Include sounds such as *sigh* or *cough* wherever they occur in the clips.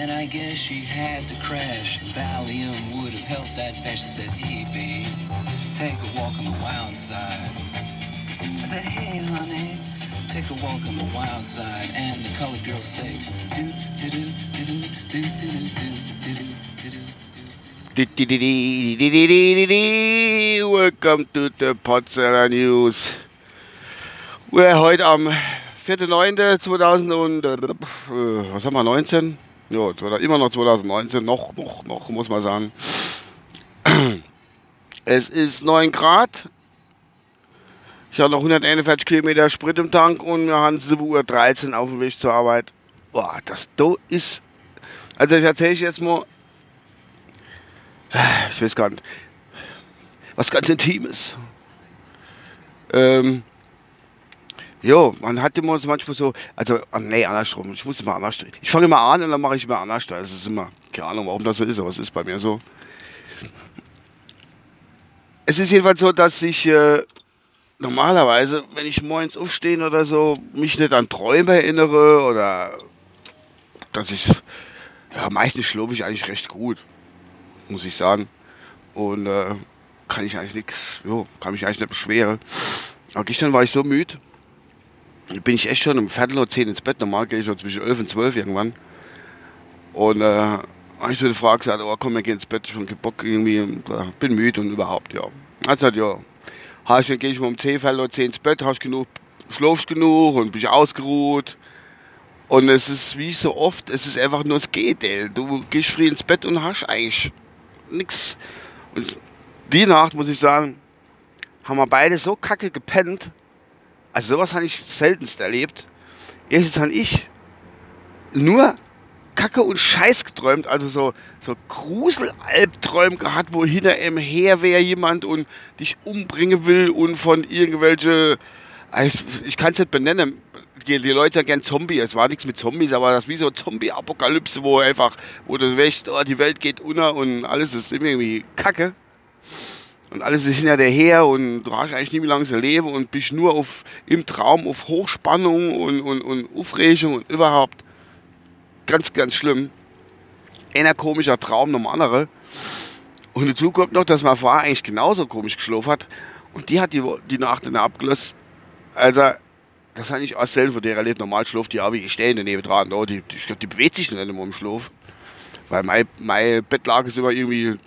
And I guess she had to crash. Valium would have helped that patch. She said, hey, babe, take a walk on the wild side. I said, hey, honey, take a walk on the wild side. And the colored girls say, do, do, do, do, do, do, do, do, do, do, do. Welcome to the Potsdamer News. We're heute am 4.9.2000 und äh, was haben wir 19? Ja, immer noch 2019, noch, noch, noch, muss man sagen. *clears throat* Es ist 9 Grad. Ich habe noch 141 Kilometer Sprit im Tank und wir haben 7.13 Uhr auf dem Weg zur Arbeit. Boah, das do ist. Also ich erzähle ich jetzt mal. *sighs* Ich weiß gar nicht. Was ganz Intimes. Ähm, Jo, man hat immer so manchmal so, also, ah, nee, andersrum, ich muss immer anders. Ich fange immer an und dann mache ich immer anders. Das ist immer, keine Ahnung, warum das so ist, aber es ist bei mir so. Es ist jedenfalls so, dass ich äh, normalerweise, wenn ich morgens aufstehe oder so, mich nicht an Träume erinnere oder dass ich, ja, meistens schlafe ich eigentlich recht gut, muss ich sagen. Und äh, kann ich eigentlich nichts, kann mich eigentlich nicht beschweren. Aber gestern war ich so müde bin ich echt schon um Viertel oder zehn ins Bett. Normal gehe ich so zwischen elf und zwölf irgendwann. Und äh, habe ich so die Frage gesagt, oh komm, wir gehen ins Bett, schon Bock irgendwie, äh, bin müde und überhaupt, ja. Also ja, ich, dann gehe ich mal um zehn, Viertel oder zehn ins Bett, hast genug, schlafst genug und bin ausgeruht. Und es ist wie so oft, es ist einfach nur, es geht, ey. Du gehst früh ins Bett und hast eigentlich nichts. Und die Nacht, muss ich sagen, haben wir beide so kacke gepennt, also sowas habe ich seltenst erlebt. Erstens habe ich nur Kacke und Scheiß geträumt, also so, so Gruselalbträume gehabt, wo hinter ihm her wäre jemand und dich umbringen will und von irgendwelche, also ich kann es nicht benennen, die, die Leute sagen gern Zombie, es war nichts mit Zombies, aber das ist wie so Zombie-Apokalypse, wo einfach, wo du weißt, oh, die Welt geht unter und alles ist irgendwie Kacke. Und alles ist hinter dir her und du hast eigentlich nie mehr lange so Leben und bist nur auf, im Traum auf Hochspannung und, und, und Aufregung und überhaupt ganz, ganz schlimm. Einer komischer Traum noch andere. Und dazu kommt noch, dass meine Frau eigentlich genauso komisch geschlafen hat. Und die hat die, die Nacht der abgelöst. Also, das habe ich auch selten von der erlebt. Normal schläft die auch wie stehen daneben dran. Die, die, die bewegt sich nicht im Schlaf. Weil meine, meine Bettlage ist immer irgendwie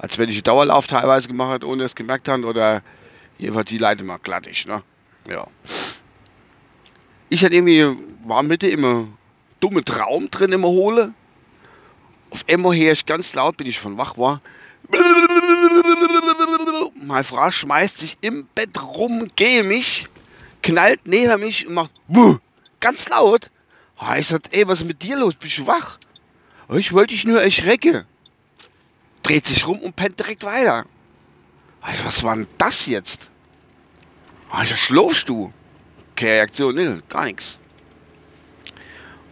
als wenn ich Dauerlauf teilweise gemacht habe, ohne es gemerkt habe. Oder jedenfalls die Leute mal glattig. Ne? Ja. Ich hatte irgendwie, war Mitte immer dumme Traum drin immer hole. Auf einmal her ich ganz laut, bin ich von wach war. Meine Frau schmeißt sich im Bett rum, gehe mich, knallt neben mich und macht Buh! ganz laut. Ich sag, ey, was ist mit dir los? Bist du wach? Ich wollte dich nur erschrecken dreht sich rum und pennt direkt weiter. Alter, was war denn das jetzt? Alter, schlafst du? Keine Reaktion, ne, gar nichts.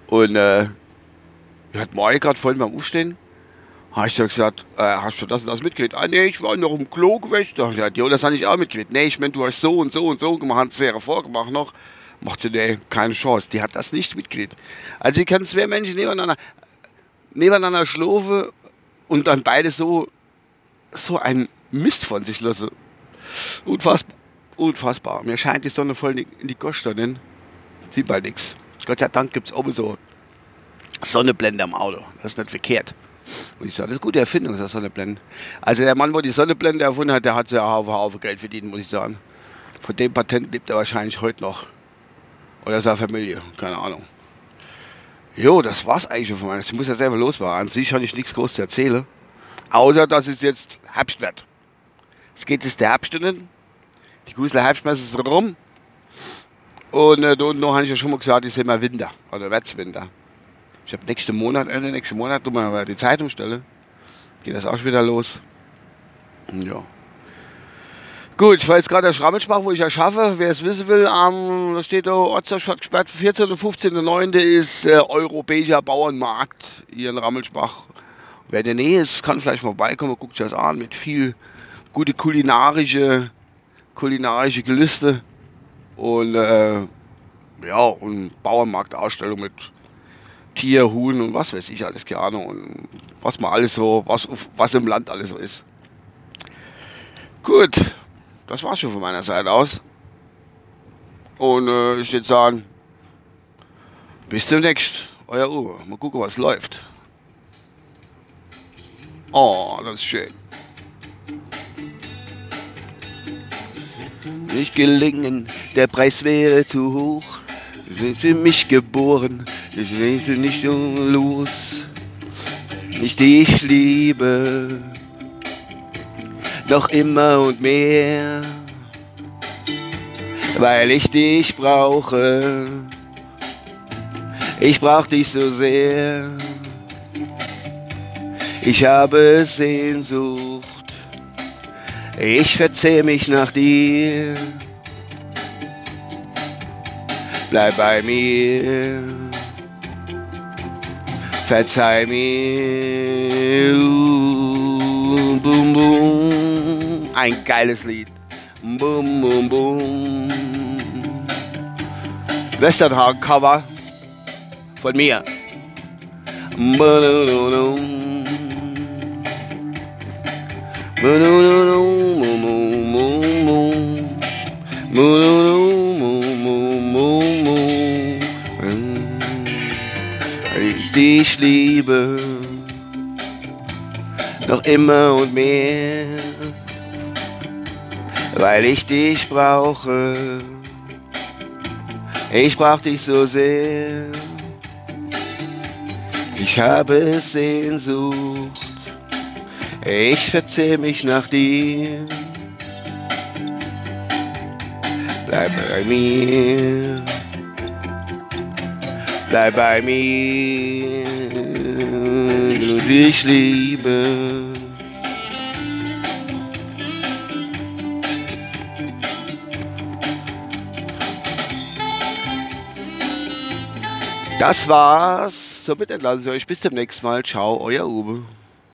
Und äh, ich hatte morgen gerade voll beim Aufstehen. Habe ich so gesagt, äh, hast du das und das mitgekriegt? Ah, nee, ich war noch im Klo gewesen. Da ja, die, das habe ich auch mitgekriegt. Nee, ich meine, du hast so und so und so gemacht, sehr vorgemacht noch. Macht sie, nee, keine Chance. Die hat das nicht mitgekriegt. Also, ich kann zwei Menschen nebeneinander, nebeneinander schlafen und dann beide so, so ein Mist von sich lassen. Unfassbar. Unfassbar. Mir scheint die Sonne voll in die Goschtonnen. Sieht bald nichts. Gott sei Dank gibt es oben so Sonnenblende am Auto. Das ist nicht verkehrt. Und ich sage, das ist eine gute Erfindung, das Sonnenblende. Also der Mann, wo die Sonnenblende erfunden hat, der hat ja Haufen, Haufen Geld verdient, muss ich sagen. Von dem Patent lebt er wahrscheinlich heute noch. Oder seine Familie, keine Ahnung. Jo, das war's eigentlich schon von meiner. Ich muss ja selber losfahren. An sich hatte ich nichts groß zu erzählen. Außer, dass es jetzt Herbst wird. Es geht jetzt der Herbst in. Die Gusler Herbstmesse ist rum. Und äh, da unten habe ich ja schon mal gesagt, sehe mal Winter. Oder wird's Winter. Ich habe nächsten Monat, Ende nächsten Monat, du mal die Zeitung stelle. Geht das auch schon wieder los. Ja. Gut, ich war jetzt gerade der Schrammelsbach, wo ich ja schaffe. Wer es wissen will, ähm, da steht da Ortsterstadt gesperrt. 14. und 15.9. ist äh, Europäischer Bauernmarkt hier in Rammelsbach. Wer in der Nähe ist, kann vielleicht mal vorbeikommen, guckt sich das an mit viel gute kulinarische, kulinarische Gelüste und äh, ja, und Bauernmarktausstellung mit Tier, Huhn und was weiß ich alles, Ahnung. Und was man alles so, was, was im Land alles so ist. Gut, das war's schon von meiner Seite aus. Und äh, ich würde sagen, bis demnächst, euer Uwe. Mal gucken, was läuft. Oh, das ist schön. Nicht gelingen, der Preis wäre zu hoch. Sind für mich geboren, ich will nicht so los. Nicht ich liebe, noch immer und mehr, weil ich dich brauche. Ich brauch dich so sehr. Ich habe Sehnsucht. Ich verzehr mich nach dir. Bleib bei mir. Verzeih mir. Uh, Bum, bum. Ein geiles Lied. Bum, bum, bum. Westernhagen Cover von mir. Ich liebe, noch immer und mehr, weil ich dich brauche. Ich brauch dich so sehr. Ich habe Sehnsucht, ich verzehr mich nach dir. Bleib bei mir, bleib bei mir, du dich liebe. Das war's. Somit entlasse ich euch bis zum nächsten Mal. Ciao, euer Uwe.